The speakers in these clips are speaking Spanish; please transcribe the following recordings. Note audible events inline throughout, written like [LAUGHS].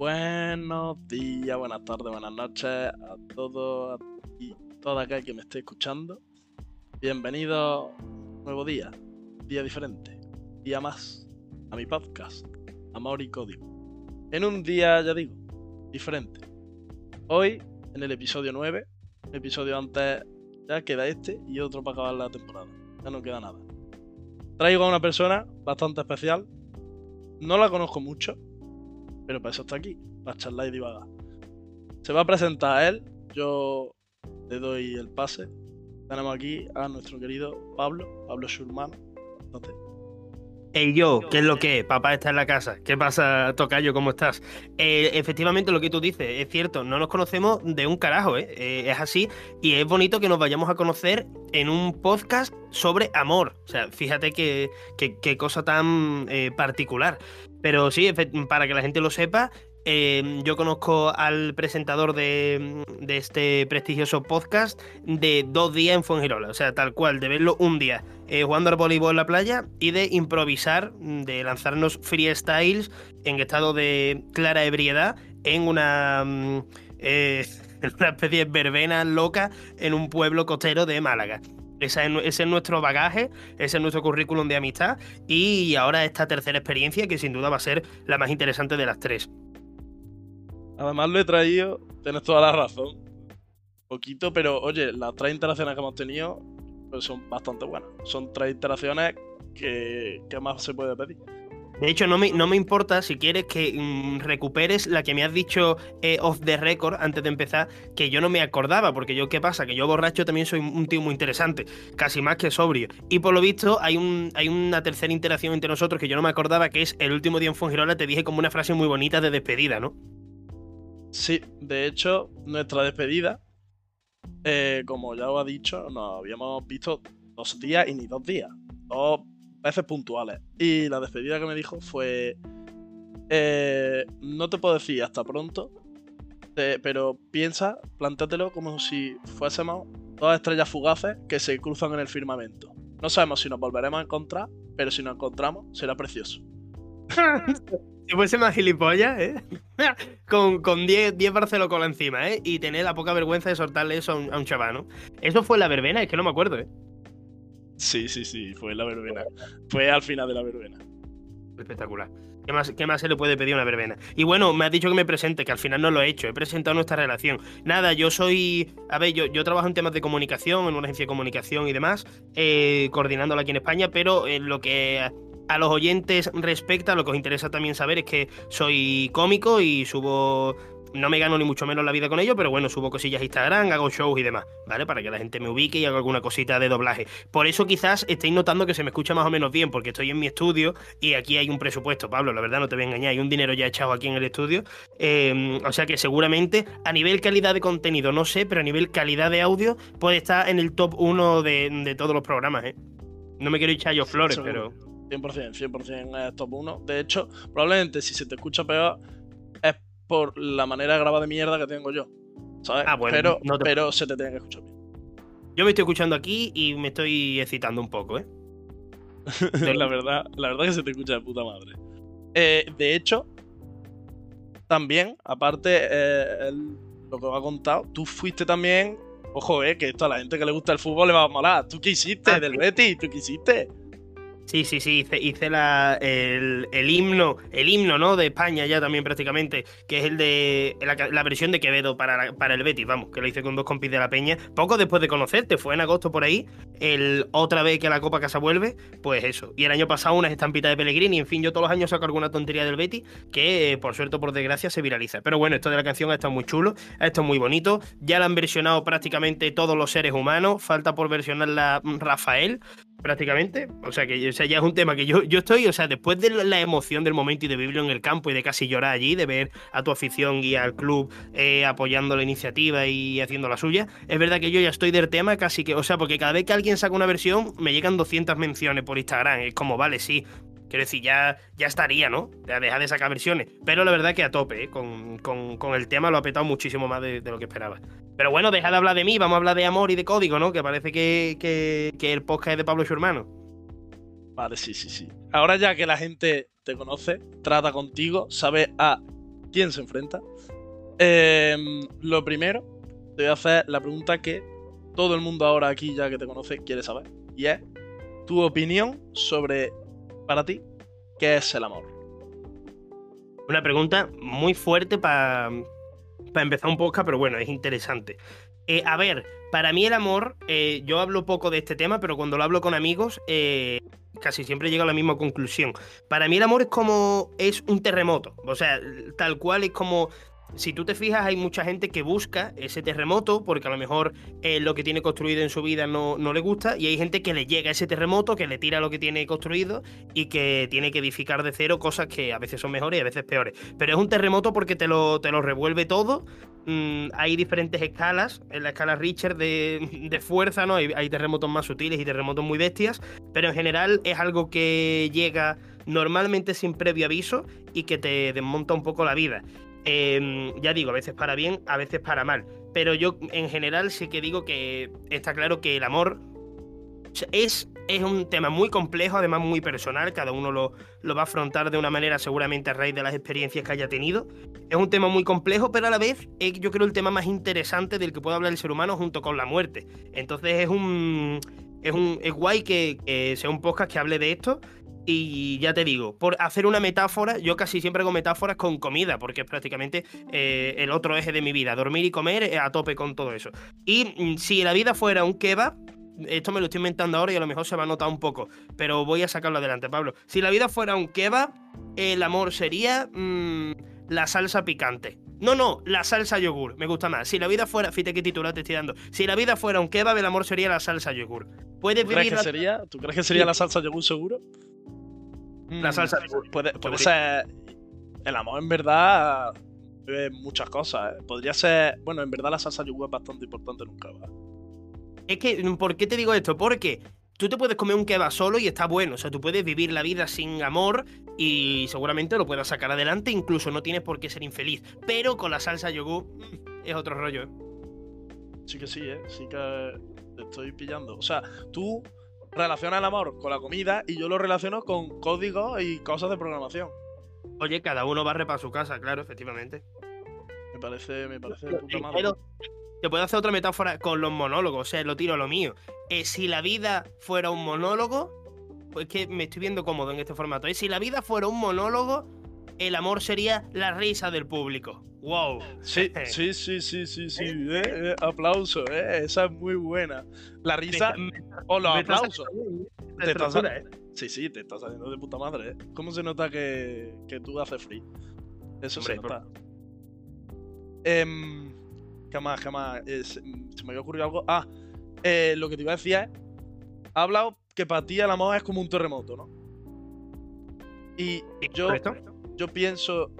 Buenos días, buenas tardes, buenas noches a todos y toda aquel que me esté escuchando. Bienvenido nuevo día, día diferente, día más a mi podcast, Amor y Código. En un día, ya digo, diferente. Hoy, en el episodio 9, episodio antes ya queda este y otro para acabar la temporada. Ya no queda nada. Traigo a una persona bastante especial. No la conozco mucho, pero para eso está aquí, para charlar y divagar. Se va a presentar a él, yo le doy el pase. Tenemos aquí a nuestro querido Pablo, Pablo Schurman. Ey yo, ¿qué es lo que? Papá está en la casa. ¿Qué pasa, Tocayo? ¿Cómo estás? Eh, efectivamente, lo que tú dices es cierto. No nos conocemos de un carajo, ¿eh? ¿eh? Es así. Y es bonito que nos vayamos a conocer en un podcast sobre amor. O sea, fíjate qué, cosa tan eh, particular. Pero sí, para que la gente lo sepa, Em, yo conozco al presentador de, este prestigioso podcast de dos días en Fuengirola, o sea, tal cual, de verlo un día eh, jugando al voleibol en la playa y de improvisar, de lanzarnos freestyles en estado de clara ebriedad en una, mm, eh, [LAUGHS] una especie de verbena loca en un pueblo costero de Málaga. Ese es, nuestro bagaje, ese es nuestro currículum de amistad y ahora esta tercera experiencia que sin duda va a ser la más interesante de las tres. Además lo he traído, tienes toda la razón. Poquito, pero oye, las tres interacciones que hemos tenido pues son bastante buenas. Son tres interacciones que, más se puede pedir. De hecho, no me, no me importa si quieres que mm, recuperes la que me has dicho eh, off the record antes de empezar, que yo no me acordaba, porque yo, ¿qué pasa? Que yo borracho también soy un tío muy interesante, casi más que sobrio. Y por lo visto, hay, un, hay una tercera interacción entre nosotros que yo no me acordaba, que es el último día en Fongirola, te dije como una frase muy bonita de despedida, ¿no? Sí, de hecho, nuestra despedida, eh, como ya os he dicho, nos habíamos visto dos días y ni dos días, dos veces puntuales. Y la despedida que me dijo fue, eh, no te puedo decir hasta pronto, pero piensa, plántatelo como si fuésemos dos estrellas fugaces que se cruzan en el firmamento. No sabemos si nos volveremos a encontrar, pero si nos encontramos será precioso. Si fuese más gilipollas, ¿eh? [LAUGHS] con 10 con encima, ¿eh? Y tener la poca vergüenza de soltarle eso a un, a chaval, ¿no? Eso fue la verbena, es que no me acuerdo, ¿eh? Sí, sí, sí, fue la verbena. Fue al final de la verbena. Espectacular. ¿Qué más, ¿Qué más, se le puede pedir a una verbena? Y bueno, me has dicho que me presente, que al final no lo he hecho, he presentado nuestra relación. Nada, yo soy. A ver, yo, yo trabajo en temas de comunicación, en una agencia de comunicación y demás, eh, coordinándola aquí en España, pero en lo que a los oyentes respecta, lo que os interesa también saber es que soy cómico y subo no me gano ni mucho menos la vida con ello, pero bueno, subo cosillas a Instagram, hago shows y demás, ¿vale? Para que la gente me ubique y haga alguna cosita de doblaje. Por eso quizás estéis notando que se me escucha más o menos bien, porque estoy en mi estudio y aquí hay un presupuesto, Pablo, la verdad no te voy a engañar, hay un dinero ya echado aquí en el estudio. Em, o sea que seguramente a nivel calidad de contenido, no sé, pero a nivel calidad de audio puede estar en el top 1 de, todos los programas, ¿eh? No me quiero echar yo flores, pero... 100%, 100% es top 1. De hecho, probablemente si se te escucha peor es por la manera grabada de mierda que tengo yo. ¿Sabes? Ah, bueno, pero, pero se te tiene que escuchar bien. Yo me estoy escuchando aquí y me estoy excitando un poco, ¿eh? [LAUGHS] la, verdad, la verdad que se te escucha de puta madre. Eh, de hecho, también, aparte, eh, lo que os ha contado, tú fuiste también. Ojo, eh, que esto a la gente que le gusta el fútbol le va a molar. ¿Tú qué hiciste ah, del Betis? ¿Tú qué hiciste? Sí, sí, sí, hice, la, el, himno, el himno, ¿no? De España ya también prácticamente, que es el de la, versión de Quevedo para, para el Betis, vamos, que lo hice con dos compis de la Peña, poco después de conocerte, fue en agosto por ahí, el otra vez que la Copa Casa vuelve, pues eso. Y el año pasado unas estampitas de Pellegrini, en fin, yo todos los años saco alguna tontería del Betis, que por suerte por desgracia se viraliza. Pero bueno, esto de la canción ha estado muy chulo, ha estado muy bonito, ya la han versionado prácticamente todos los seres humanos, falta por versionarla Rafael, prácticamente. O sea, que o sea, ya es un tema que yo, yo estoy, o sea, después de la emoción del momento y de vivirlo en el campo y de casi llorar allí, de ver a tu afición y al club eh, apoyando la iniciativa y haciendo la suya, es verdad que yo ya estoy del tema casi que, o sea, porque cada vez que alguien saca una versión, me llegan 200 menciones por Instagram. Es como, vale, sí, Quiero decir, ya, ya estaría, ¿no? Ya deja de sacar versiones. Pero la verdad que a tope, ¿eh? con, con, el tema lo ha petado muchísimo más de, lo que esperaba. Pero bueno, deja de hablar de mí, vamos a hablar de amor y de código, ¿no? Que parece que, que, el podcast es de Pablo y su hermano. Vale, sí, sí, sí. Ahora ya que la gente te conoce, trata contigo, sabe a quién se enfrenta. Em, lo primero, te voy a hacer la pregunta que todo el mundo ahora aquí, ya que te conoce, quiere saber. Y es tu opinión sobre, para ti, qué es el amor. Una pregunta muy fuerte para empezar un podcast, pero bueno, es interesante. Eh, a ver, para mí el amor, eh, yo hablo poco de este tema, pero cuando lo hablo con amigos, eh, casi siempre llego a la misma conclusión. Para mí el amor es como, es un terremoto, o sea, tal cual es como si tú te fijas, hay mucha gente que busca ese terremoto porque a lo mejor eh, lo que tiene construido en su vida no, no, le gusta y hay gente que le llega ese terremoto, que le tira lo que tiene construido y que tiene que edificar de cero cosas que a veces son mejores y a veces peores. Pero es un terremoto porque te lo, te lo revuelve todo. Mm, hay diferentes escalas, en la escala Richard de, de fuerza, ¿no? Hay, hay terremotos más sutiles y terremotos muy bestias, pero en general es algo que llega normalmente sin previo aviso y que te desmonta un poco la vida. Em, ya digo, a veces para bien, a veces para mal. Pero yo en general sí que digo que está claro que el amor es, es un tema muy complejo, además muy personal, cada uno lo, lo, va a afrontar de una manera seguramente a raíz de las experiencias que haya tenido. Es un tema muy complejo, pero a la vez es yo creo el tema más interesante del que puede hablar el ser humano junto con la muerte. Entonces es un... Es, un, es guay que, que sea un podcast que hable de esto y ya te digo, por hacer una metáfora, yo casi siempre hago metáforas con comida, porque es prácticamente eh, el otro eje de mi vida, dormir y comer eh, a tope con todo eso. Y mm, si la vida fuera un kebab, esto me lo estoy inventando ahora y a lo mejor se va a notar un poco, pero voy a sacarlo adelante, Pablo. Si la vida fuera un kebab, el amor sería mm, la salsa picante. No, no, la salsa yogur, me gusta más. Si la vida fuera, fíjate qué titular te estoy dando. Si la vida fuera un kebab, el amor sería la salsa yogur. ¿Puedes ¿Tú, crees que sería, ¿Tú crees que sería la salsa yogur seguro? La salsa puede, puede ser. El amor, en verdad, muchas cosas. ¿eh? Podría ser. Bueno, en verdad, la salsa yogur es bastante importante nunca va. Es que, ¿por qué te digo esto? Porque tú te puedes comer un kebab solo y está bueno. O sea, tú puedes vivir la vida sin amor y seguramente lo puedas sacar adelante. Incluso no tienes por qué ser infeliz. Pero con la salsa yogur mm, es otro rollo. ¿eh? Sí que sí, ¿eh? Sí que te estoy pillando. O sea, tú relaciona el amor con la comida y yo lo relaciono con códigos y cosas de programación. Oye, cada uno barre para su casa, claro, efectivamente. Me parece, me parece de puta madre. te puedo hacer otra metáfora con los monólogos, o sea, lo tiro a lo mío. Eh, si la vida fuera un monólogo, pues que me estoy viendo cómodo en este formato. ¿eh? Si la vida fuera un monólogo, el amor sería la risa del público. ¡Wow! [LAUGHS] Sí, sí, sí, sí, sí, sí. Eh, eh, aplauso, eh, esa es muy buena. La risa o los aplausos. Te estás, ¿eh? Sí, sí, te estás saliendo de puta madre. ¿eh? ¿Cómo se nota que, que tú haces free? Eso se nota. Eh, ¿Qué más? ¿Qué más? se me había ocurrido algo. Ah, lo que te iba a decir es. Ha hablado que para ti el amor es como un terremoto, ¿no? Y yo, yo pienso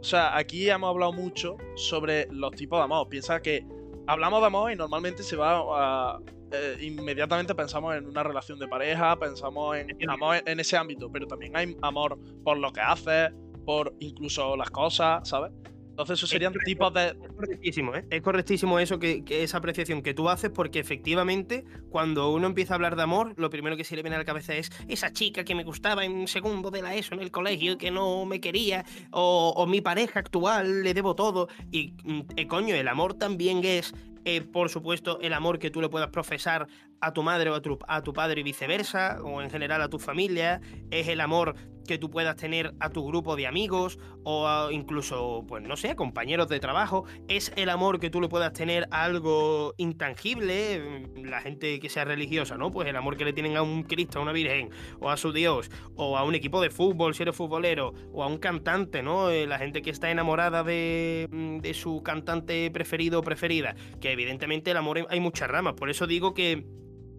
o sea, aquí hemos hablado mucho sobre los tipos de amor. Piensa que hablamos de amor y normalmente se va a. Eh, inmediatamente pensamos en una relación de pareja, pensamos en amor en ese ámbito, pero también hay amor por lo que haces, por incluso las cosas, ¿sabes? Entonces, esos serían tipos de. Es correctísimo, ¿eh? Es correctísimo eso, que, esa apreciación que tú haces, porque efectivamente, cuando uno empieza a hablar de amor, lo primero que se le viene a la cabeza es esa chica que me gustaba en segundo de la ESO en el colegio, que no me quería, o, mi pareja actual, le debo todo. Y, mm, eh, coño, el amor también es eh, por supuesto, el amor que tú le puedas profesar a tu madre o a tu, a tu, padre y viceversa, o en general a tu familia, es el amor que tú puedas tener a tu grupo de amigos o incluso, pues no sé, compañeros de trabajo, es el amor que tú le puedas tener a algo intangible, la gente que sea religiosa, ¿no? Pues el amor que le tienen a un Cristo, a una Virgen, o a su Dios, o a un equipo de fútbol, si eres futbolero, o a un cantante, ¿no? Eh, la gente que está enamorada de, mm, de su cantante preferido o preferida, que evidentemente el amor hay muchas ramas, por eso digo que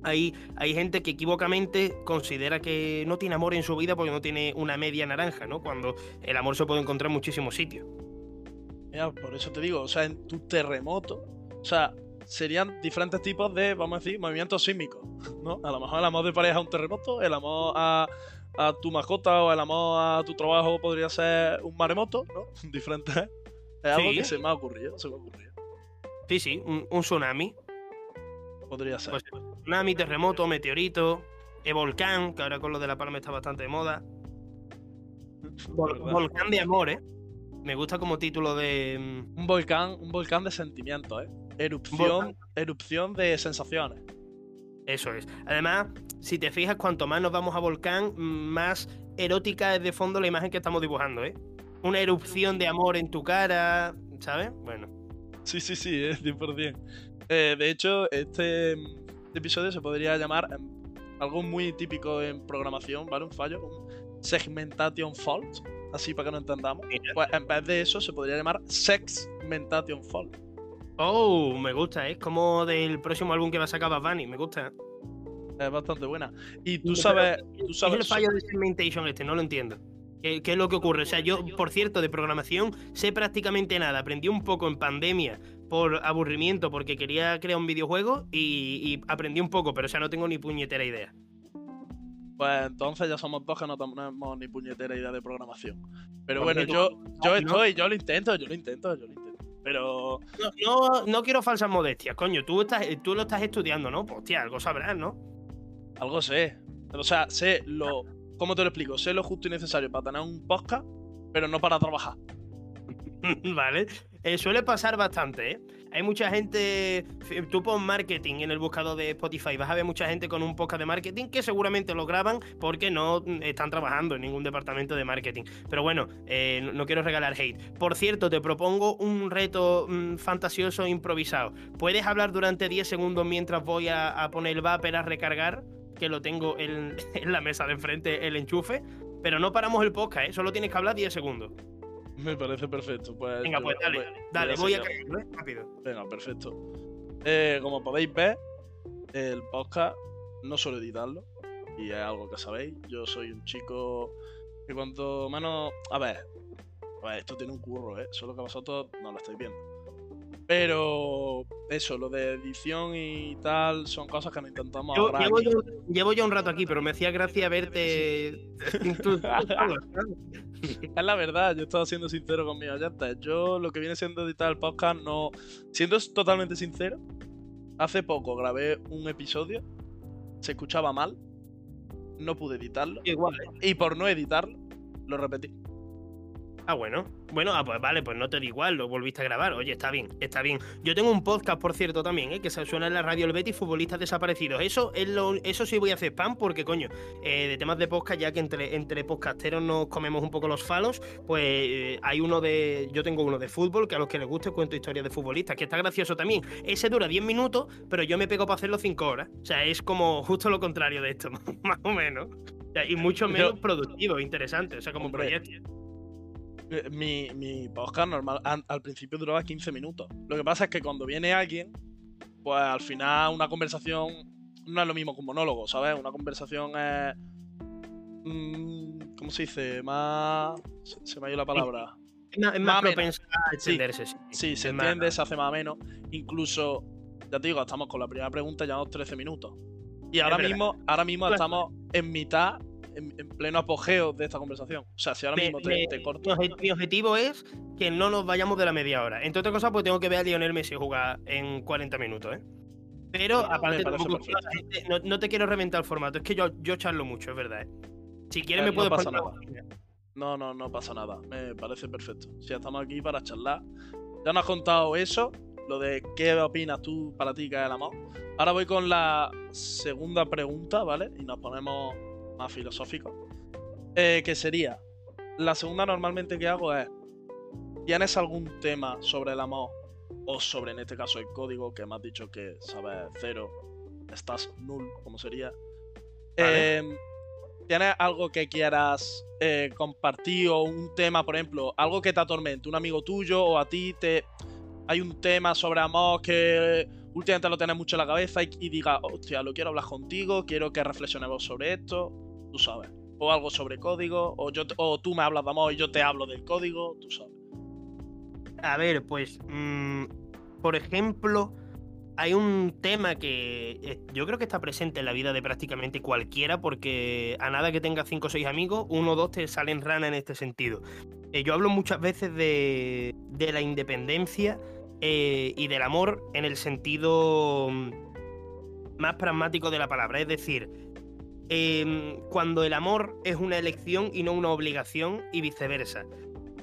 hay, hay, gente que equivocamente considera que no tiene amor en su vida porque no tiene una media naranja, ¿no? Cuando el amor se puede encontrar en muchísimos sitios. Mira, por eso te digo, o sea, en tu terremoto, o sea, serían diferentes tipos de, vamos a decir, movimientos sísmicos, ¿no? A lo mejor el amor de pareja es un terremoto, el amor a, tu mascota o el amor a tu trabajo podría ser un maremoto, ¿no? [LAUGHS] Diferente. Es algo que se me ha ocurrido, se me ha ocurrido. Sí, sí, un, tsunami. Podría ser. Pues, tsunami, terremoto, meteorito, volcán, que ahora con lo de La Palma está bastante de moda. volcán de amor, ¿eh? Me gusta como título de. mm, Un volcán, un volcán de sentimientos, ¿eh? Erupción, erupción de sensaciones. Eso es. Además, si te fijas, cuanto más nos vamos a volcán, más erótica es de fondo la imagen que estamos dibujando, ¿eh? Una erupción de amor en tu cara, ¿sabes? Bueno. Sí, sí, sí, eh, 100%. Eh, de hecho, este, este episodio se podría llamar em, algo muy típico en programación, ¿vale? Un fallo, un segmentation fault, así para que no entendamos. Pues en vez de eso se podría llamar segmentation fault. Oh, me gusta, ¿eh? es como del próximo álbum que va a sacar Bad Bunny, me gusta. Es bastante buena. Y tú sabes, tú ¿Qué es sabes el fallo de segmentation este? No lo entiendo. ¿Qué, qué es lo que ocurre? O sea, yo, por cierto, de programación sé prácticamente nada. Aprendí un poco en pandemia por aburrimiento porque quería crear un videojuego y, y aprendí un poco, pero o sea, no tengo ni puñetera idea. Pues entonces ya somos dos que no tenemos ni puñetera idea de programación. Pero Porque bueno, tú- yo, yo no. estoy, yo lo intento, yo lo intento, yo lo intento. Pero No, no, no quiero falsas modestias, coño. Tú, estás, tú lo estás estudiando, ¿no? Pues, hostia, algo sabrás, ¿no? algo sé. O sea, sé lo. ¿Cómo te lo explico? Sé lo justo y necesario para tener un podcast, pero no para trabajar. [LAUGHS] vale. Eh, suele pasar bastante, ¿eh? Hay mucha gente. Tú pon marketing en el buscador de Spotify. Vas a ver mucha gente con un podcast de marketing que seguramente lo graban porque no mm, están trabajando en ningún departamento de marketing. Pero bueno, eh, no- quiero regalar hate. Por cierto, te propongo un reto mm, fantasioso improvisado. ¿Puedes hablar durante 10 segundos mientras voy a, a poner el vapor a recargar? Que lo tengo en, [LAUGHS] en la mesa de enfrente, el enchufe. Pero no paramos el podcast, ¿eh? Solo tienes que hablar 10 segundos. Me parece perfecto. Pues, Venga, pues dale, voy- dale, voy voy a cargarlo, ¿eh? Rápido. Venga, perfecto. Eh, como podéis ver, el podcast no suelo editarlo. Y es algo que sabéis. Yo soy un chico que cuanto menos. A ver. A ver, esto tiene un curro, ¿eh? Solo que vosotros no lo estáis viendo. Pero eso, lo de edición y tal, son cosas que nos intentamos Yo- ahorrar llevo, yo, llevo ya un rato aquí, pero me hacía gracia verte. [LAUGHS] Es la verdad, yo estaba siendo sincero con mis oyentes. Yo lo que viene siendo editar el podcast no. Siendo totalmente sincero, hace poco grabé un episodio, se escuchaba mal, no pude editarlo, Igual, ¿eh? y por no editarlo, lo repetí. Ah, bueno. Bueno, ah, pues vale, pues no te da igual, lo volviste a grabar. Oye, está bien, está bien. Yo tengo un podcast, por cierto, también, ¿eh? que se suena en la radio El Betis, futbolistas desaparecidos. Eso es lo, eso sí voy a hacer spam, porque, coño, eh, de temas de podcast, ya que entre, entre podcasteros nos comemos un poco los falos, pues eh, hay uno de. Yo tengo uno de fútbol, que a los que les guste cuento historias de futbolistas, que está gracioso también. Ese dura 10 minutos, pero yo me pego para hacerlo 5 horas. O sea, es como justo lo contrario de esto, [LAUGHS] más o menos. O sea, y mucho menos productivo, interesante, o sea, como Hombre. proyecto. Eh, Mi, mi podcast normal an- al principio duraba 15 minutos. Lo que pasa es que cuando viene alguien, pues al final una conversación no es lo mismo que un monólogo, ¿sabes? Una conversación es. mm, ¿Cómo se dice? Más. Se, se me ha ido la palabra. Es más, es Más a extenderse, sí. Sí, se más- entiende, se hace más o menos. Incluso, ya te digo, estamos con la primera pregunta, llevamos 13 minutos. Y ahora mismo, ahora mismo estamos en mitad, en, en pleno apogeo de esta conversación. O sea, si ahora mismo te, me- te corto. Mi, obje- mi objetivo es que no nos vayamos de la media hora. Entre otras cosas, pues tengo que ver a Lionel Messi jugar en 40 minutos, ¿eh? Pero Me aparte, no, no te quiero reventar el formato, es que yo, yo charlo mucho, es verdad. ¿eh? Si quieres, Eh, me no puedes pasa nada. No, no, no pasa nada. Me parece perfecto. Si estamos aquí para charlar. Ya nos has contado eso, lo de qué opinas tú para ti que es el amor. Ahora voy con la segunda pregunta, ¿vale? Y nos ponemos más filosóficos. Eh, que sería, la segunda normalmente que hago es, ¿tienes algún tema sobre el amor? O sobre, en este caso, el código, que me has dicho que sabes cero, estás null, como sería. Vale. Eh, ¿Tienes algo que quieras eh, compartir o un tema, por ejemplo, algo que te atormente, un amigo tuyo o a ti te hay un tema sobre amor que últimamente lo tienes mucho en la cabeza y, y diga, hostia, lo quiero hablar contigo, quiero que reflexionemos sobre esto, tú sabes. O algo sobre código, o, yo o tú me hablas de amor y yo te hablo del código, tú sabes. A ver, pues, mm, por ejemplo, hay un tema que eh, yo creo que está presente en la vida de prácticamente cualquiera, porque a nada que tengas cinco o seis amigos, uno o dos te salen rana en este sentido. Eh, yo hablo muchas veces de, de la independencia eh, y del amor en el sentido mm, más pragmático de la palabra, es decir, em, cuando el amor es una elección y no una obligación y viceversa.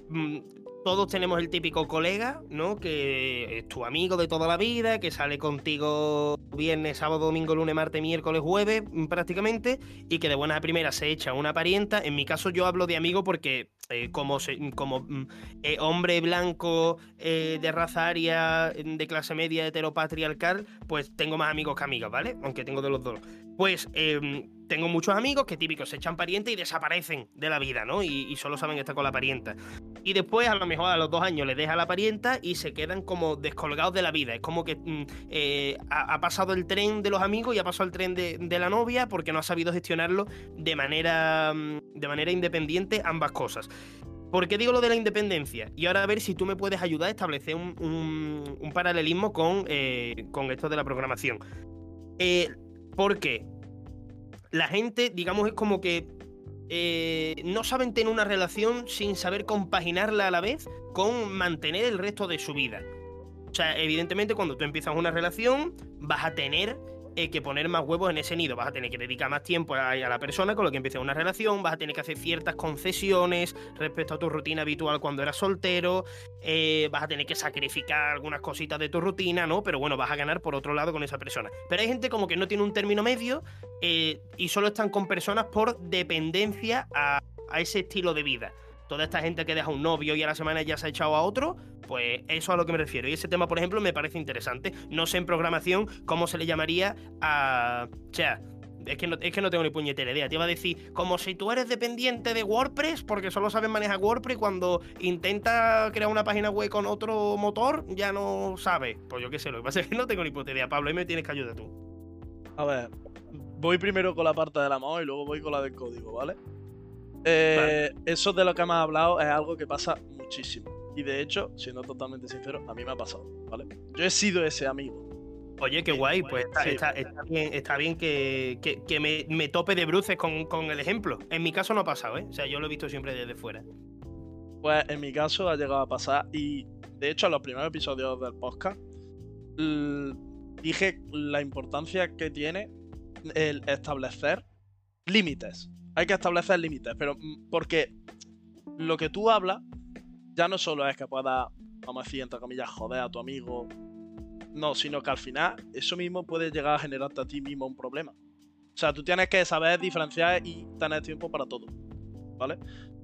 Mm, todos tenemos el típico colega, ¿no? Que es tu amigo de toda la vida, que sale contigo viernes, sábado, domingo, lunes, martes, miércoles, jueves, mm, prácticamente, y que de buenas a primeras se echa una parienta. En mi caso, yo hablo de amigo porque, eh, como, como mm, eh, hombre blanco eh, de raza aria, de clase media, heteropatriarcal, pues tengo más amigos que amigas, ¿vale? Aunque tengo de los dos. Pues em, tengo muchos amigos que típicos se echan parientes y desaparecen de la vida, ¿no? Y, solo saben estar con la parienta. Y después, a lo mejor a los dos años, le deja la parienta y se quedan como descolgados de la vida. Es como que mm, eh, ha, pasado el tren de los amigos y ha pasado el tren de, la novia porque no ha sabido gestionarlo de manera, mm, de manera independiente ambas cosas. ¿Por qué digo lo de la independencia? Y ahora a ver si tú me puedes ayudar a establecer un, paralelismo con, eh, con esto de la programación. Eh, porque la gente, digamos, es como que eh, no saben tener una relación sin saber compaginarla a la vez con mantener el resto de su vida. O sea, evidentemente cuando tú empiezas una relación vas a tener eh, que poner más huevos en ese nido. Vas a tener que dedicar más tiempo a, la persona con lo que empieza una relación, vas a tener que hacer ciertas concesiones respecto a tu rutina habitual cuando eras soltero, eh, vas a tener que sacrificar algunas cositas de tu rutina, ¿no? Pero bueno, vas a ganar por otro lado con esa persona. Pero hay gente como que no tiene un término medio eh, y solo están con personas por dependencia a ese estilo de vida toda esta gente que deja un novio y a la semana ya se ha echado a otro, pues eso a lo que me refiero. Y ese tema, por ejemplo, me parece interesante. No sé en programación cómo se le llamaría a... O sea, es que, no, es que no tengo ni puñetera idea. Te iba a decir, como si tú eres dependiente de WordPress, porque solo sabes manejar WordPress, cuando intenta crear una página web con otro motor, ya no sabes. Pues yo qué sé, lo que pasa es que no tengo ni puta idea, Pablo, y me tienes que ayudar tú. A ver, voy primero con la parte de la moda y luego voy con la del código, ¿vale? Eh, eso de lo que hemos hablado es algo que pasa muchísimo. Y de hecho, siendo totalmente sincero, a mí me ha pasado, ¿vale? Yo he sido ese amigo. Oye, qué guay, pues está, bien, está bien que, me, tope de bruces con, el ejemplo. En mi caso no ha pasado, ¿eh? O sea, yo lo he visto siempre desde fuera. Pues en mi caso ha llegado a pasar y de hecho en los primeros episodios del podcast dije la importancia que tiene el establecer límites hay que establecer límites, pero mm, porque lo que tú hablas ya no solo es que puedas, vamos a decir, entre comillas, joder a tu amigo, no, sino que al final eso mismo puede llegar a generarte a ti mismo un problema. O sea, tú tienes que saber diferenciar y tener tiempo para todo, ¿vale?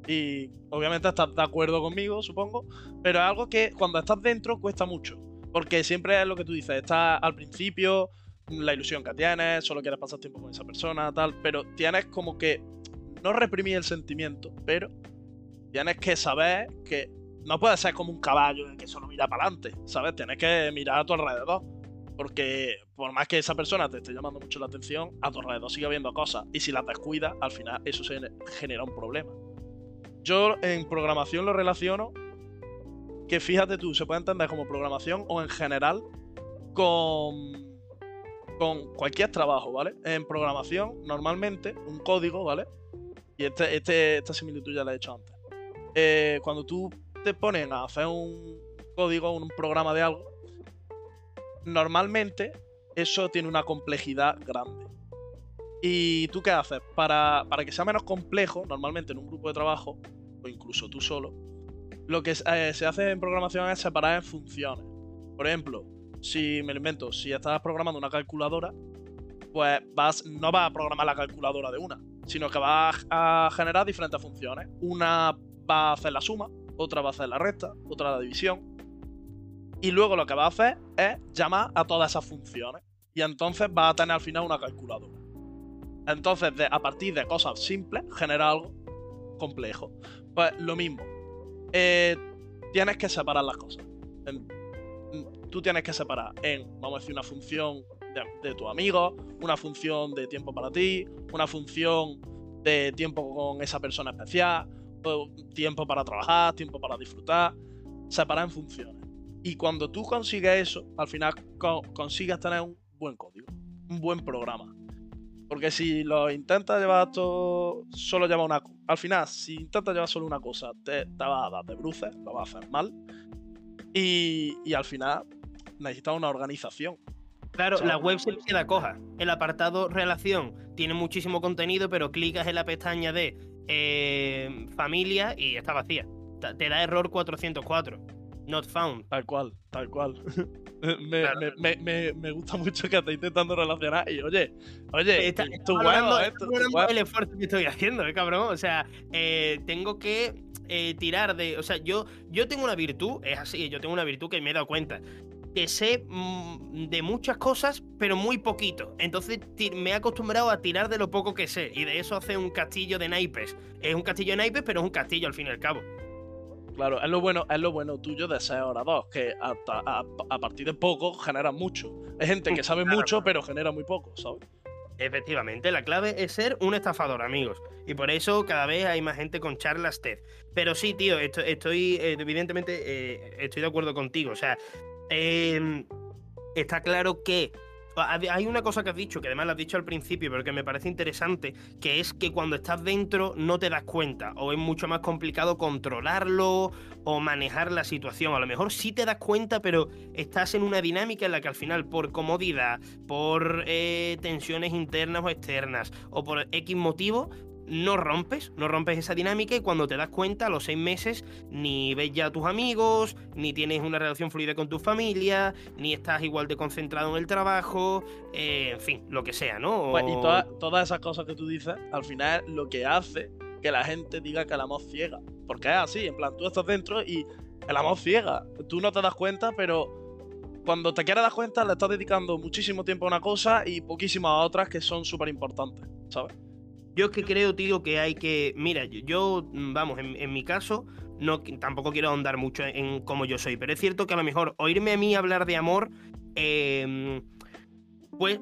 Y obviamente estás de acuerdo conmigo, supongo, pero es algo que cuando estás dentro cuesta mucho, porque siempre es lo que tú dices, estás al principio, la ilusión que tienes, solo quieres pasar tiempo con esa persona, tal, pero tienes como que no reprimir el sentimiento, pero tienes que saber que no puedes ser como un caballo que solo mira para adelante, ¿sabes? Tienes que mirar a tu alrededor. Porque por más que esa persona te esté llamando mucho la atención, a tu alrededor sigue habiendo cosas. Y si las descuidas, al final eso genera un problema. Yo en programación lo relaciono que fíjate tú, se puede entender como programación o en general con, con cualquier trabajo, ¿vale? En programación, normalmente, un código, ¿vale? Y este, este, esta similitud ya la he hecho antes. Eh, cuando tú te pones a hacer un código, un programa de algo, normalmente eso tiene una complejidad grande. ¿Y tú qué haces? Para, para, que sea menos complejo, normalmente en un grupo de trabajo, o incluso tú solo, lo que eh, se hace en programación es separar en funciones. Por ejemplo, si me lo invento, si estás programando una calculadora, pues vas, no vas a programar la calculadora de una, sino que va a generar diferentes funciones. Una va a hacer la suma, otra va a hacer la resta, otra la división. Y luego lo que va a hacer es llamar a todas esas funciones. Y entonces va a tener al final una calculadora. Entonces, a partir de cosas simples, genera algo complejo. Pues lo mismo. Eh, tienes que separar las cosas. tú tienes que separar en, vamos a decir, una función de, tu amigo, una función de tiempo para ti, una función de tiempo con esa persona especial, tiempo para trabajar, tiempo para disfrutar, separar en funciones. Y cuando tú consigues eso, al final consigues tener un buen código, un buen programa. Porque si lo intentas llevar todo, solo lleva una Al final, si intentas llevar solo una cosa, te, te va a dar de bruces, lo vas a hacer mal. Y, y al final necesitas una organización. Claro, la web se queda coja. El apartado relación tiene muchísimo contenido, pero clicas en la pestaña de eh, familia y está vacía. te da error 404. Not found. Tal cual, tal cual. [LAUGHS] me, me, me, me, gusta mucho que estés intentando relacionar y oye, oye, está, tú esto, el esfuerzo que estoy haciendo, ¿eh, cabrón. O sea, eh, tengo que eh, tirar de. O sea, yo, yo tengo una virtud, es así, yo tengo una virtud que me he dado cuenta. Que sé mm, de muchas cosas, pero muy poquito. Entonces me he acostumbrado a tirar de lo poco que sé. Y de eso hace un castillo de naipes. Es un castillo de naipes, pero es un castillo al fin y al cabo. Claro, es lo bueno, es lo bueno tuyo de ser orador, que hasta a, partir de poco genera mucho. Hay gente que sabe [LAUGHS] mucho, pero genera muy poco, ¿sabes? Efectivamente, la clave es ser un estafador, amigos. Y por eso cada vez hay más gente con charlas TED. Pero sí, tío, estoy, eh, evidentemente, eh, estoy de acuerdo contigo. O sea, em, está claro que hay una cosa que has dicho, que además la has dicho al principio, pero que me parece interesante, que es que cuando estás dentro no te das cuenta, o es mucho más complicado controlarlo o manejar la situación. A lo mejor sí te das cuenta, pero estás en una dinámica en la que al final, por comodidad, por eh, tensiones internas o externas, o por X motivo, no rompes, no rompes esa dinámica y cuando te das cuenta a los seis meses ni ves ya a tus amigos, ni tienes una relación fluida con tu familia, ni estás igual de concentrado en el trabajo, eh, en fin, lo que sea, ¿no? Pues, y todas esas cosas que tú dices, al final lo que hace que la gente diga que el amor ciega, porque es así, en plan, tú estás dentro y el amor ciega, tú no te das cuenta, pero cuando te quieres dar cuenta le estás dedicando muchísimo tiempo a una cosa y poquísimo a otras que son súper importantes, ¿sabes? Yo es que creo, tío, que hay que. Mira, yo, mm, vamos, en, mi caso, no, tampoco quiero ahondar mucho en, cómo yo soy, pero es cierto que a lo mejor oírme a mí hablar de amor. Em,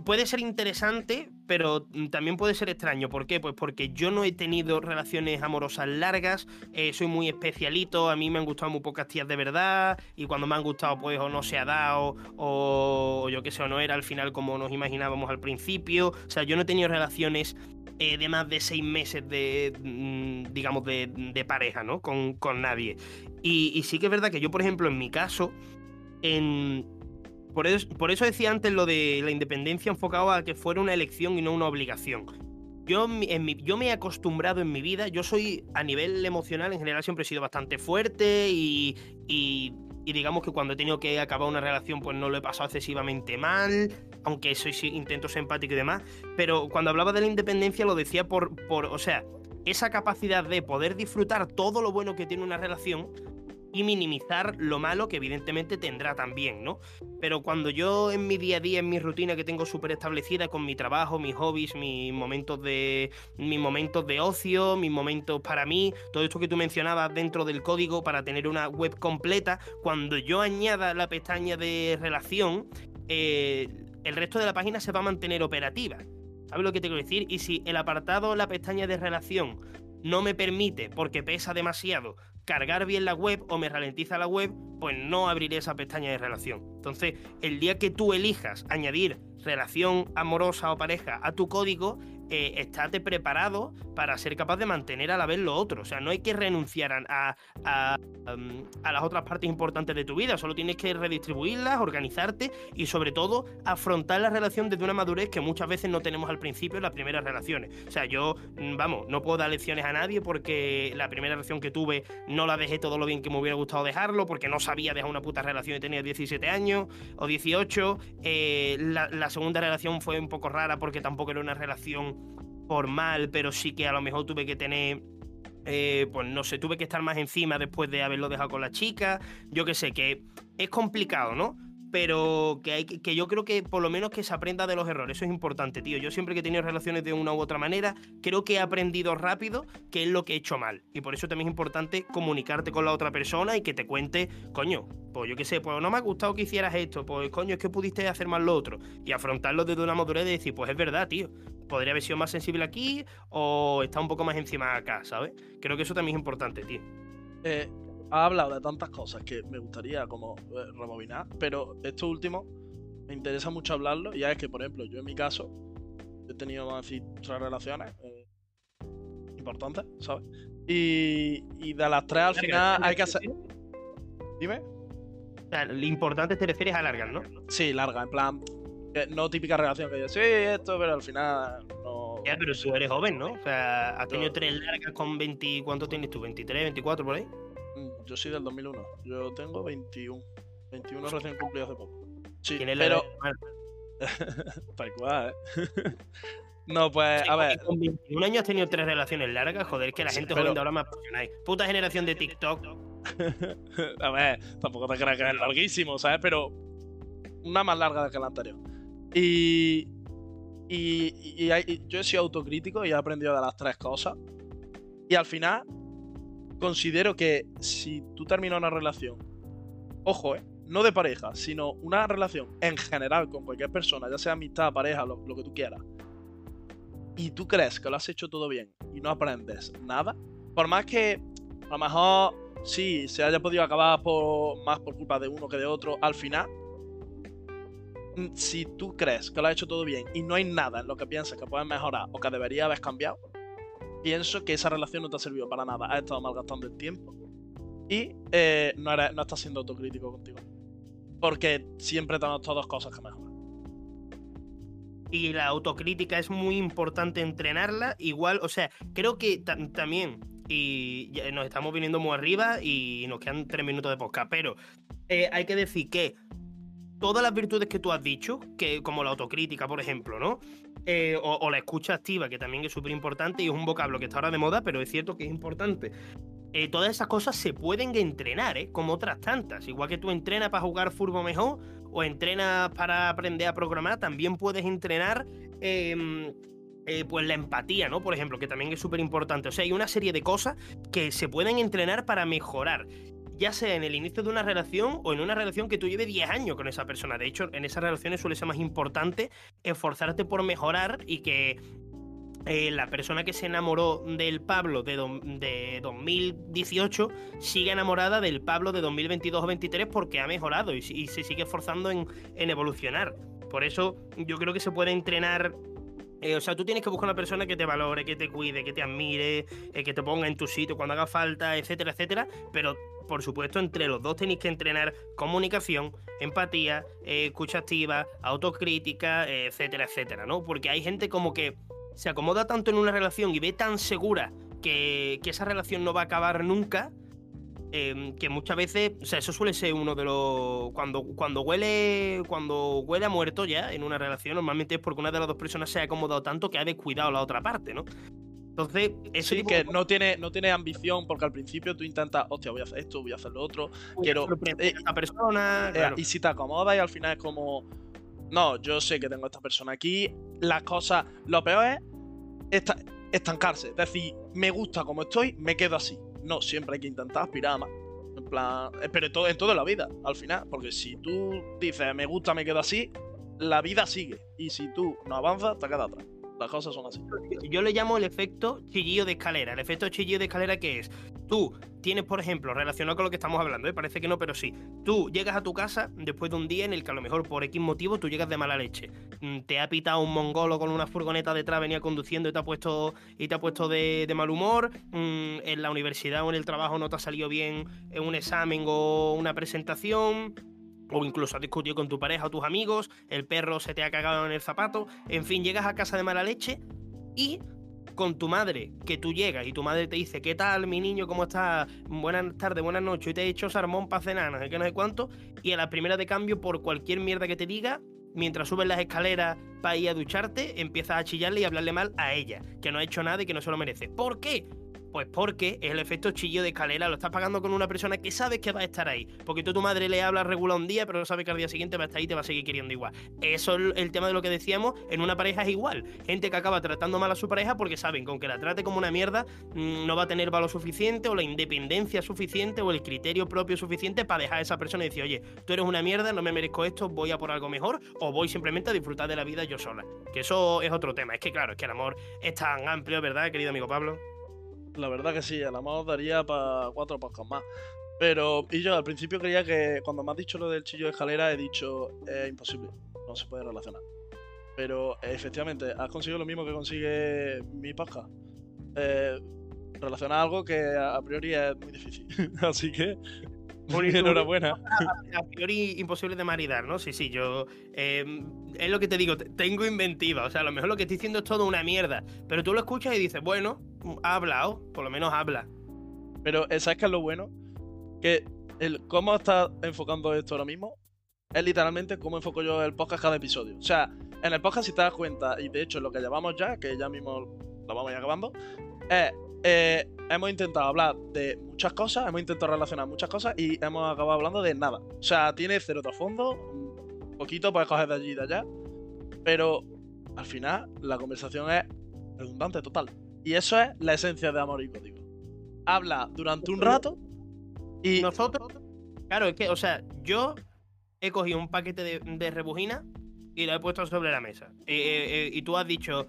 puede, ser interesante, pero mm, también puede ser extraño. ¿Por qué? Pues porque yo no he tenido relaciones amorosas largas, eh, soy muy especialito, a mí me han gustado muy pocas tías de verdad, y cuando me han gustado, pues o no se ha dado, o yo qué sé, o no era al final como nos imaginábamos al principio. O sea, yo no he tenido relaciones eh, de más de seis meses de, mm, digamos, de, pareja, ¿no? Con, nadie. Y, sí que es verdad que yo, por ejemplo, en mi caso, en... Por eso, por eso decía antes lo de la independencia enfocado a que fuera una elección y no una obligación. Yo, en mi, yo me he acostumbrado en mi vida, yo soy a nivel emocional en general siempre he sido bastante fuerte y digamos que cuando he tenido que acabar una relación pues no lo he pasado excesivamente mal, aunque soy intento ser empático y demás, pero cuando hablaba de la independencia lo decía por, por, o sea, esa capacidad de poder disfrutar todo lo bueno que tiene una relación y minimizar lo malo que evidentemente tendrá también, ¿no? Pero cuando yo en mi día a día, en mi rutina que tengo súper establecida con mi trabajo, mis hobbies, mis momentos de mis momentos de ocio, mis momentos para mí, todo esto que tú mencionabas dentro del código para tener una web completa, cuando yo añada la pestaña de relación, eh, el resto de la página se va a mantener operativa. ¿Sabes lo que te quiero decir? Y si el apartado, la pestaña de relación no me permite, porque pesa demasiado, cargar bien la web o me ralentiza la web, pues no abriré esa pestaña de relación. Entonces, el día que tú elijas añadir relación amorosa o pareja a tu código, eh, preparado para ser capaz de mantener a la vez lo otro. O sea, no hay que renunciar a, a, las otras partes importantes de tu vida, solo tienes que redistribuirlas, organizarte y sobre todo afrontar la relación desde una madurez que muchas veces no tenemos al principio en las primeras relaciones. O sea, yo, mm, vamos, no puedo dar lecciones a nadie porque la primera relación que tuve no la dejé todo lo bien que me hubiera gustado dejarlo, porque no sabía dejar una puta relación y tenía 17 años o 18. Eh, la segunda relación fue un poco rara porque tampoco era una relación formal, pero sí que a lo mejor tuve que tener eh, pues no sé, tuve que estar más encima después de haberlo dejado con la chica. Yo que sé, que es complicado, ¿no? pero que, hay, que yo creo que por lo menos que se aprenda de los errores, eso es importante, tío. Yo siempre que he tenido relaciones de una u otra manera, creo que he aprendido rápido qué es lo que he hecho mal. Y por eso también es importante comunicarte con la otra persona y que te cuente, coño, pues yo qué sé, pues no me ha gustado que hicieras esto, pues coño, es que pudiste hacer mal lo otro. Y afrontarlo desde una madurez de decir, pues es verdad, tío, podría haber sido más sensible aquí o está un poco más encima acá, ¿sabes? Creo que eso también es importante, tío. Eh, ha hablado de tantas cosas que me gustaría como eh, rebobinar, pero esto último me interesa mucho hablarlo, ya es que, por ejemplo, yo en mi caso he tenido, más decir, tres relaciones eh, importantes, ¿sabes? Y, y, de las tres al final hay que hacer... Dime. O sea, lo importante te refieres a largas, ¿no? Sí, larga, en plan, no típica relación que yo, sí, esto, pero al final no... Ya, pero tú eres joven, ¿no? O sea, has tenido tres largas con 20... ¿Cuánto tienes tú? ¿23, 24 por ahí? Mm, yo soy del 2001. Yo tengo 21. 21 recién cumplido hace poco. Sí, ¿Quién es la pero. [LAUGHS] Tal cual, ¿eh? [LAUGHS] no, pues, a ver. Con 21 años has tenido tres relaciones largas, joder, que la Sí, gente pero- joven de ahora me apasionáis. Puta generación de TikTok. [LAUGHS] A ver, tampoco te creas que es larguísimo, ¿sabes? Pero una más larga que la anterior. Y, yo he sido autocrítico y he aprendido de las tres cosas. Y al final, considero que si tú terminas una relación, ojo, ¿eh? no de pareja, sino una relación en general con cualquier persona, ya sea amistad, pareja, lo, que tú quieras, y tú crees que lo has hecho todo bien y no aprendes nada, por más que a lo mejor sí se haya podido acabar por, más por culpa de uno que de otro, al final, si tú crees que lo has hecho todo bien y no hay nada en lo que piensas que puedes mejorar o que debería haber cambiado, pienso que esa relación no te ha servido para nada, has estado malgastando el tiempo y eh, no, estás siendo autocrítico contigo. Porque siempre tenemos todas cosas que mejorar. Y la autocrítica es muy importante entrenarla. Igual, o sea, creo que ta- también. Y nos estamos viniendo muy arriba y nos quedan tres minutos de podcast. Pero eh, hay que decir que todas las virtudes que tú has dicho, que como la autocrítica, por ejemplo, ¿no? Eh, o, la escucha activa, que también es súper importante y es un vocablo que está ahora de moda, pero es cierto que es importante. Eh, todas esas cosas se pueden entrenar, ¿eh? Como otras tantas. Igual que tú entrenas para jugar fútbol mejor o entrenas para aprender a programar, también puedes entrenar eh, pues la empatía, ¿no? Por ejemplo, que también es súper importante. O sea, hay una serie de cosas que se pueden entrenar para mejorar. Ya sea en el inicio de una relación o en una relación que tú lleves 10 años con esa persona. De hecho, en esas relaciones suele ser más importante esforzarte por mejorar y que eh, la persona que se enamoró del Pablo de, de 2018 sigue enamorada del Pablo de 2022 o 23 porque ha mejorado y, y se sigue esforzando en, en evolucionar. Por eso yo creo que se puede entrenar. Eh, o sea, tú tienes que buscar una persona que te valore, que te cuide, que te admire, eh, que te ponga en tu sitio cuando haga falta, etcétera, etcétera. Pero, por supuesto, entre los dos tenéis que entrenar comunicación, empatía, eh, escucha activa, autocrítica, etcétera, etcétera, ¿no? Porque hay gente como que se acomoda tanto en una relación y ve tan segura que, que esa relación no va a acabar nunca, eh, que muchas veces, o sea, eso suele ser uno de los. Cuando, cuando huele. Cuando huele a muerto ya en una relación, normalmente es porque una de las dos personas se ha acomodado tanto que ha descuidado la otra parte, ¿no? Entonces, ese Sí, que de no tiene, no tiene ambición porque al principio tú intentas, hostia, voy a hacer esto, voy a hacer lo otro. quiero- cosas, eh, esta persona. Eh, claro. y si te acomodas y al final es como, no, yo sé que tengo a esta persona aquí, las cosas, lo peor es esta- estancarse, es decir, me gusta como estoy, me quedo así. No, siempre hay que intentar aspirar a más. En plan, eh, pero en todo, en toda la vida, al final, porque si tú dices, me gusta, me quedo así, la vida sigue. Y si tú no avanzas, te quedas atrás. Las cosas son así. Yo le llamo el efecto chillillo de escalera. El efecto chillillo de escalera que es, tú tienes, por ejemplo, relacionado con lo que estamos hablando, ¿eh? parece que no, pero sí. Tú llegas a tu casa después de un día en el que a lo mejor por X motivo tú llegas de mala leche. Mm, Te ha pitado un mongolo con una furgoneta detrás, venía conduciendo y te ha puesto, y te ha puesto de, de mal humor. Mm, En la universidad o en el trabajo no te ha salido bien en un examen o una presentación o incluso has discutido con tu pareja o tus amigos, el perro se te ha cagado en el zapato, en fin, llegas a casa de mala leche y con tu madre, que tú llegas y tu madre te dice, ¿qué tal, mi niño? ¿Cómo estás? Buenas tardes, buenas noches, y te he hecho sarmón para cenar, no sé no sé cuánto, y a la primera de cambio, por cualquier mierda que te diga, mientras subes las escaleras para ir a ducharte, empiezas a chillarle y hablarle mal a ella, que no ha hecho nada y que no se lo merece. ¿Por qué? Pues porque el efecto chillo de escalera, lo estás pagando con una persona que sabes que va a estar ahí. Porque tú tu madre le hablas regular un día, pero sabes que al día siguiente va a estar ahí y te va a seguir queriendo igual. Eso es el tema de lo que decíamos, en una pareja es igual. Gente que acaba tratando mal a su pareja porque saben que aunque la trate como una mierda, mm, no va a tener valor suficiente o la independencia suficiente o el criterio propio suficiente para dejar a esa persona y decir, oye, tú eres una mierda, no me merezco esto, voy a por algo mejor o voy simplemente a disfrutar de la vida yo sola. Que eso es otro tema. Es que claro, es que el amor es tan amplio, ¿verdad, querido amigo Pablo? La verdad que sí, el amor daría para cuatro podcasts más. Pero, y yo al principio creía que cuando me has dicho lo del chillo de escalera, he dicho, es imposible, no se puede relacionar. Pero efectivamente, has conseguido lo mismo que consigue mi podcast. Eh, relacionar algo que a priori es muy difícil. [LAUGHS] Así que, [LAUGHS] Bonito. enhorabuena. a priori imposible de maridar, ¿no? Sí, sí, yo. eh, es lo que te digo, te- tengo inventiva. O sea, a lo mejor lo que estoy diciendo es todo una mierda. Pero tú lo escuchas y dices, bueno, ha hablado, por lo menos habla. Pero, eh, ¿sabes qué es lo bueno? que el cómo está enfocando esto ahora mismo es literalmente cómo enfoco yo el podcast cada episodio. O sea, en el podcast, si te das cuenta, y de hecho lo que llevamos ya, que ya mismo lo vamos a ir acabando, es. Eh, hemos intentado hablar de muchas cosas, hemos intentado relacionar muchas cosas y hemos acabado hablando de nada. O sea, tiene cero fondo, un poquito puedes coger de allí y de allá, pero al final la conversación es redundante total. Y eso es la esencia de Amor y Código. Habla durante un rato y... Nosotros, claro, es que, o sea, yo he cogido un paquete de, rebujina y lo he puesto sobre la mesa. Eh, eh, y tú has dicho,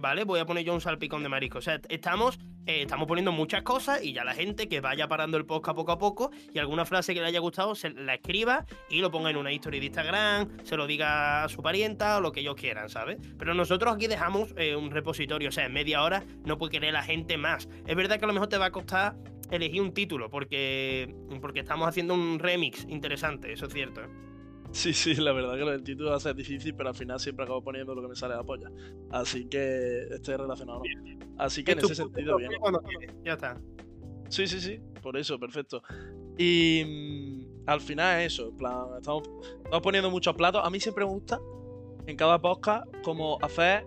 vale, voy a poner yo un salpicón de marisco. O sea, estamos, estamos poniendo muchas cosas y ya la gente que vaya parando el podcast poco a poco y alguna frase que le haya gustado se la escriba y lo ponga en una historia de Instagram, se lo diga a su parienta o lo que ellos quieran, ¿sabes? Pero nosotros aquí dejamos un repositorio, o sea, en media hora no puede querer la gente más. Es verdad que a lo mejor te va a costar elegir un título porque, porque estamos haciendo un remix interesante, eso es cierto. Sí, sí, la verdad que el título va a ser difícil, pero al final siempre acabo poniendo lo que me sale de la polla. Así que estoy relacionado. Así que en ese sentido, bien. Ya está. Sí, sí, sí, por eso, perfecto. Y mm, al final es eso, en plan, estamos, poniendo muchos platos. A mí siempre me gusta, en cada podcast, como hacer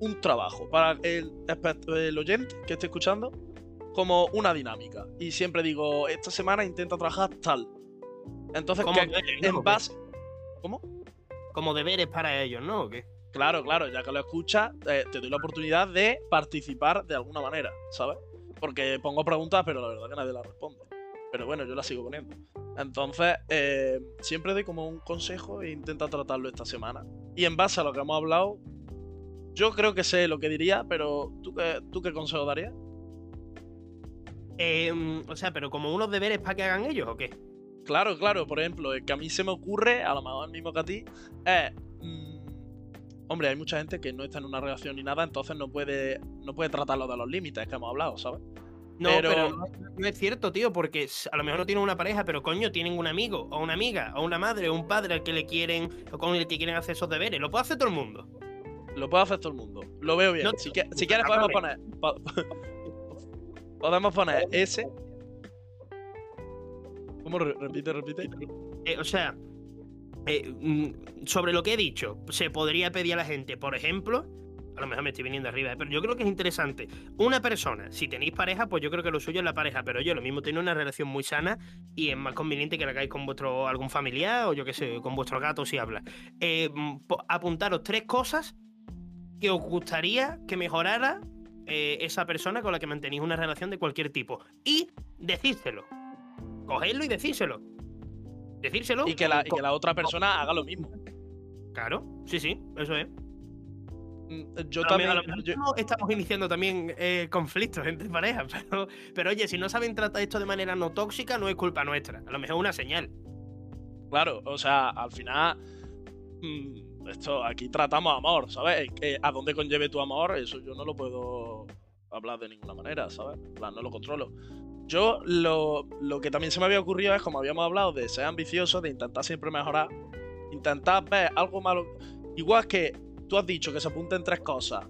un trabajo para el, el oyente que esté escuchando, como una dinámica. Y siempre digo, esta semana intenta trabajar tal. Entonces, que, en base, ¿Cómo? Como deberes para ellos, ¿no? ¿O qué? Claro, claro, ya que lo escuchas, eh, te doy la oportunidad de participar de alguna manera, ¿sabes? Porque pongo preguntas, pero la verdad que nadie las responde. Pero bueno, yo las sigo poniendo. Entonces, eh, siempre doy como un consejo e intenta tratarlo esta semana. Y en base a lo que hemos hablado, yo creo que sé lo que diría, pero ¿tú qué, tú qué consejo darías? Em, o sea, pero como unos deberes para que hagan ellos, ¿o qué? Claro, claro, por ejemplo, el que a mí se me ocurre, a lo mejor el mismo que a ti, es. Mm, hombre, hay mucha gente que no está en una relación ni nada, entonces no puede, no puede tratarlo de los límites que hemos hablado, ¿sabes? No, pero, no, es cierto, tío, porque a lo mejor no tienen una pareja, pero coño, tienen un amigo, o una amiga, o una madre, o un padre al que le quieren, o con el que quieren hacer esos deberes. Lo puede hacer todo el mundo. Lo puede hacer todo el mundo. Lo veo bien. si, si quieres podemos poner. [LAUGHS] podemos poner ese ¿Cómo? Repite, repite. Eh, o sea, eh, mm, sobre lo que he dicho, se podría pedir a la gente, por ejemplo, a lo mejor me estoy viniendo arriba, pero yo creo que es interesante. Una persona, si tenéis pareja, pues yo creo que lo suyo es la pareja, pero yo lo mismo tiene una relación muy sana y es más conveniente que la hagáis con vuestro algún familiar o yo qué sé, con vuestro gato si habla. Eh, mm, apuntaros tres cosas que os gustaría que mejorara esa persona con la que mantenéis una relación de cualquier tipo y decídselo cogerlo y decírselo. Decírselo. Y que la, que la otra persona haga lo mismo. Claro, sí, sí, eso es. Mm, yo también. estamos iniciando también eh, conflictos entre parejas, [LAUGHS] pero, pero oye, si no saben tratar esto de manera no tóxica, no es culpa nuestra. A lo mejor es una señal. Claro, o sea, al final. Mm, esto, aquí tratamos amor, ¿sabes? a dónde conlleve tu amor, eso yo no lo puedo hablar de ninguna manera, ¿sabes? no lo controlo. Yo lo, que también se me había ocurrido es, como habíamos hablado, de ser ambicioso, de intentar siempre mejorar, intentar ver algo malo. Igual que tú has dicho que se apunten tres cosas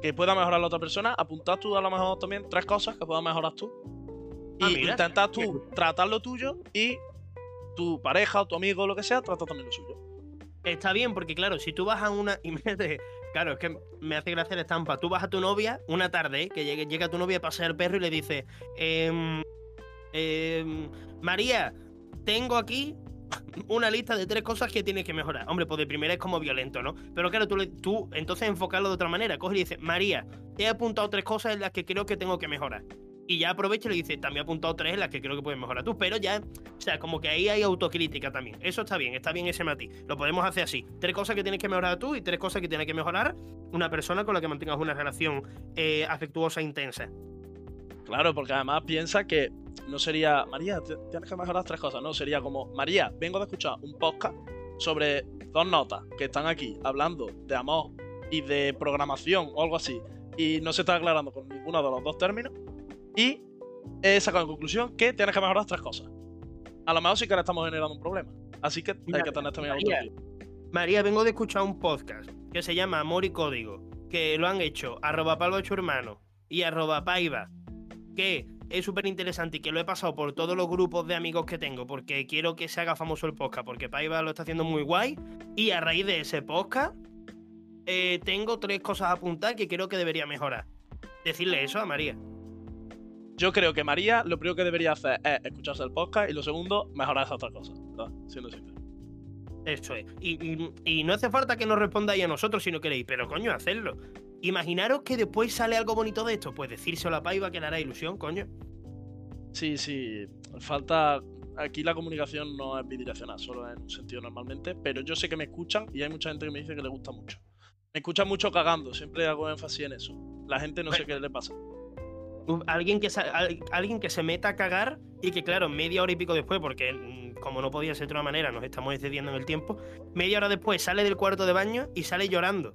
que pueda mejorar la otra persona, apuntar tú a lo mejor también tres cosas que puedas mejorar tú. Ah, y intentar tú tratar lo tuyo y tu pareja o tu amigo o lo que sea, trata también lo suyo. Está bien, porque claro, si tú vas a una. [LAUGHS] Claro, es que me hace gracia la estampa. Tú vas a tu novia una tarde, que llega tu novia a pasear el perro y le dice: em, em, María, tengo aquí [LAUGHS] una lista de tres cosas que tienes que mejorar. Hombre, pues de primera es como violento, ¿no? Pero claro, tú, tú entonces enfocarlo de otra manera. Coge y dice, María, he apuntado tres cosas en las que creo que tengo que mejorar. Y ya aprovecha y le dice, también he apuntado tres en las que creo que puedes mejorar tú. Pero ya, o sea, como que ahí hay autocrítica también. Eso está bien, está bien ese matiz. Lo podemos hacer así. Tres cosas que tienes que mejorar tú y tres cosas que tiene que mejorar una persona con la que mantengas una relación eh, afectuosa e intensa. Claro, porque además piensa que no sería, María, tienes que mejorar tres cosas, no, sería como, María, vengo de escuchar un podcast sobre dos notas que están aquí hablando de amor y de programación o algo así, y no se está aclarando con ninguno de los dos términos, y he sacado en conclusión que tienes que mejorar tres cosas. A lo mejor sí que ahora estamos generando un problema, así que hay que tener también María, María, vengo de escuchar un podcast que se llama Amor y Código, que lo han hecho arroba palvo hermano y arroba paiva que es súper interesante y que lo he pasado por todos los grupos de amigos que tengo, porque quiero que se haga famoso el podcast, porque Paiva lo está haciendo muy guay. Y a raíz de ese podcast, eh, tengo tres cosas a apuntar que creo que debería mejorar. Decirle eso a María. Yo creo que María lo primero que debería hacer es escucharse el podcast y lo segundo, mejorar esa otra cosa. ¿verdad? Siendo sincero. Eso es. Y, y- y no hace falta que nos respondáis a nosotros si no queréis, pero coño, hacedlo. Imaginaros que después sale algo bonito de esto. Pues decírselo a Paiva que le hará ilusión, coño. Sí, sí. Falta. Aquí la comunicación no es bidireccional, solo en un sentido normalmente. Pero yo sé que me escuchan y hay mucha gente que me dice que le gusta mucho. Me escuchan mucho cagando, siempre hago énfasis en eso. La gente no sé qué le pasa. Alguien que, al- alguien que se meta a cagar y que, claro, media hora y pico después, porque mm, como no podía ser de otra manera, nos estamos excediendo en el tiempo, media hora después sale del cuarto de baño y sale llorando.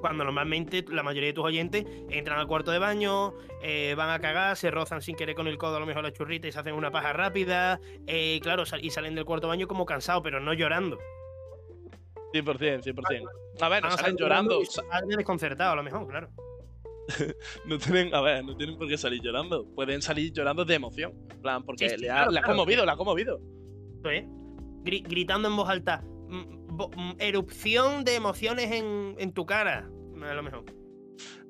Cuando normalmente la mayoría de tus oyentes entran al cuarto de baño, eh, van a cagar, se rozan sin querer con el codo a lo mejor la churrita y se hacen una paja rápida, eh, claro, sal- y salen del cuarto de baño como cansados, pero no llorando. 100%, 100%. A ver, no salen llorando. y salen desconcertados a lo mejor, claro. [LAUGHS] No tienen, a ver, no tienen por qué salir llorando. Pueden salir llorando de emoción. En plan, porque Sí, sí, le, ha, claro, le ha claro. conmovido, le ha conmovido. Gritando en voz alta. mm, mm, erupción de emociones en, en tu cara. A lo mejor.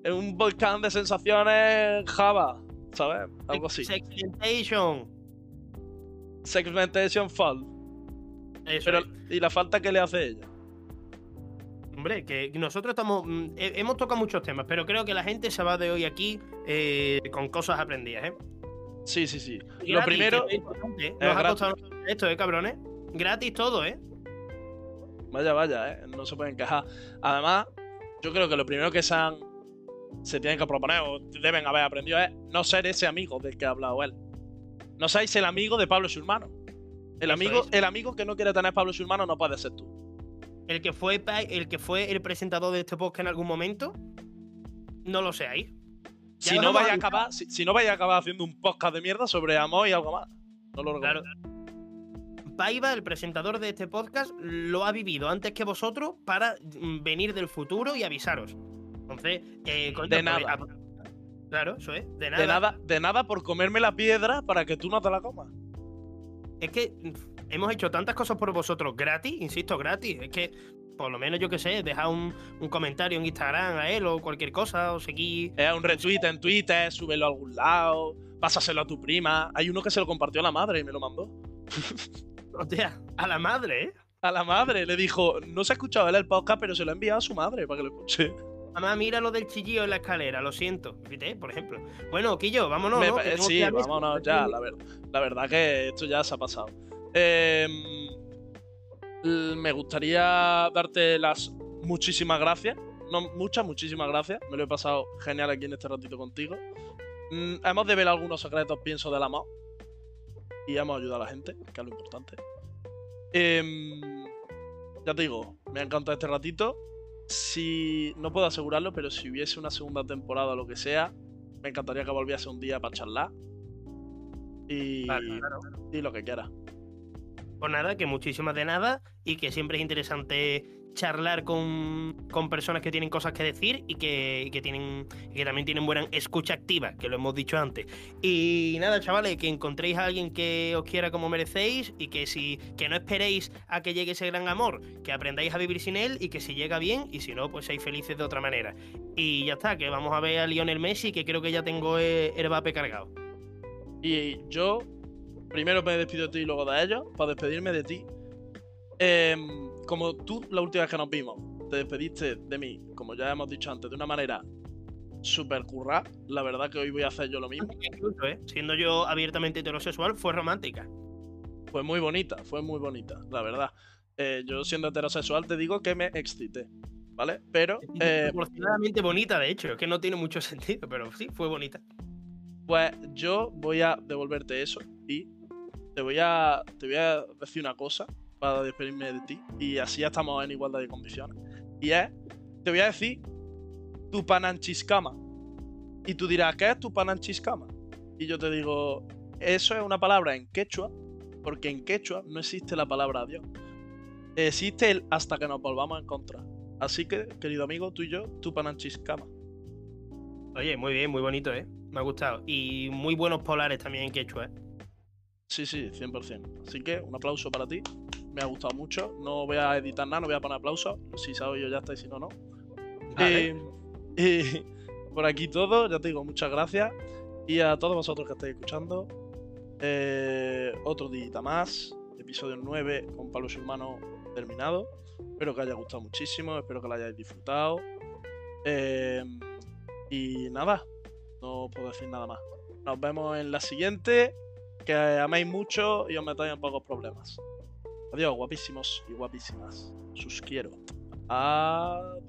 Es un volcán de sensaciones Java, ¿sabes? Algo así. Segmentation. Segmentation Fall. Eso Pero, es. ¿y la falta que le hace ella? Hombre, que nosotros estamos. mm, he- hemos tocado muchos temas, pero creo que la gente se va de hoy aquí eh, con cosas aprendidas, ¿eh? Sí, sí, sí. Y Lo gratis, primero, es ¿eh? es Nos ha gratis. costado esto, ¿eh, cabrones? Gratis todo, ¿eh? vaya, vaya, ¿eh? No se pueden quejar. Además, yo creo que lo primero que se han. Se tienen que proponer o deben haber aprendido es no ser ese amigo del que ha hablado él. No seáis el amigo de Pablo Schulmano. El amigo, es. el amigo que no quiere tener Pablo Schulmano no puede ser tú. El que fue el que fue el presentador de este podcast en algún momento, no lo seáis. Si no, vaya a acabar, si, si no vaya a acabar haciendo un podcast de mierda sobre amor y algo más. No lo Claro. Paiva, el presentador de este podcast, lo ha vivido antes que vosotros para mm, venir del futuro y avisaros. Entonces, eh, coño, De pues, nada. Claro, eso es. De nada. De nada, de nada por comerme la piedra para que tú no te la comas. Es que hemos hecho tantas cosas por vosotros gratis, insisto, gratis. Es que, por lo menos, yo qué sé, dejad un, un comentario en Instagram a él o cualquier cosa, o seguir. Es un retweet en Twitter, súbelo a algún lado, pásaselo a tu prima. Hay uno que se lo compartió a la madre y me lo mandó. [LAUGHS] Hostia, a la madre, ¿eh? A la madre le dijo, no se ha escuchado él el podcast, pero se lo ha enviado a su madre para que lo escuche. Mamá, mira lo del chillillo en la escalera, lo siento. ¿Viste? Por ejemplo. Bueno, Quillo, vámonos. Sí, vámonos ya, la, ver- la verdad que esto ya se ha pasado. Em, me gustaría darte las muchísimas gracias. No, muchas, muchísimas gracias. Me lo he pasado genial aquí en este ratito contigo. Mm, hemos develado algunos secretos, pienso, del amor. Y hemos ayudado a la gente, que es lo importante. Em, ya te digo, me ha encantado este ratito. Si no puedo asegurarlo, pero si hubiese una segunda temporada o lo que sea, me encantaría que volviese un día para charlar. Y, Claro, claro. y lo que quiera. Pues nada, que muchísimas de nada y que siempre es interesante charlar con, con personas que tienen cosas que decir y que, y que tienen que también tienen buena escucha activa, que lo hemos dicho antes. Y nada, chavales, que encontréis a alguien que os quiera como merecéis y que si que no esperéis a que llegue ese gran amor, que aprendáis a vivir sin él y que si llega bien y si no, pues seáis felices de otra manera. Y ya está, que vamos a ver a Lionel Messi, que creo que ya tengo el vape cargado. Y yo primero me despido de ti y luego de ellos, para despedirme de ti. Em, como tú, la última vez que nos vimos, te despediste de mí, como ya hemos dicho antes, de una manera súper currada. La verdad que hoy voy a hacer yo lo mismo. Incluso, ¿eh? Siendo yo abiertamente heterosexual, fue romántica. Fue muy bonita, fue muy bonita, la verdad. Eh, yo siendo heterosexual te digo que me excité, ¿vale? Pero, eh, bonita, de hecho, es que no tiene mucho [LAUGHS] sentido, pero sí, fue bonita. pues yo voy a devolverte eso y te voy a, te voy a decir una cosa para despedirme de ti y así ya estamos en igualdad de condiciones. Y es, te voy a decir tu pananchiscama. Y tú dirás, ¿qué es tu pananchiscama? Y yo te digo, eso es una palabra en quechua, porque en quechua no existe la palabra adiós. Existe el hasta que nos volvamos a encontrar. Así que, querido amigo, tú y yo, tu pananchiscama. Oye, muy bien, muy bonito, ¿eh? Me ha gustado. Y muy buenos polares también en quechua, ¿eh? Sí, sí, 100%. Así que un aplauso para ti. Me ha gustado mucho. No voy a editar nada, no voy a poner aplausos. Si sabes yo ya está y si no, no. Vale. Y, y [LAUGHS] por aquí todo, ya te digo, muchas gracias. Y a todos vosotros que estáis escuchando, eh, otro día más, episodio 9 con Pablo Hermano terminado. Espero que haya gustado muchísimo, espero que lo hayáis disfrutado. Eh, y nada, no puedo decir nada más. Nos vemos en la siguiente. Que améis mucho y os metáis en pocos problemas. Adiós, guapísimos y guapísimas. Sus quiero. Adiós.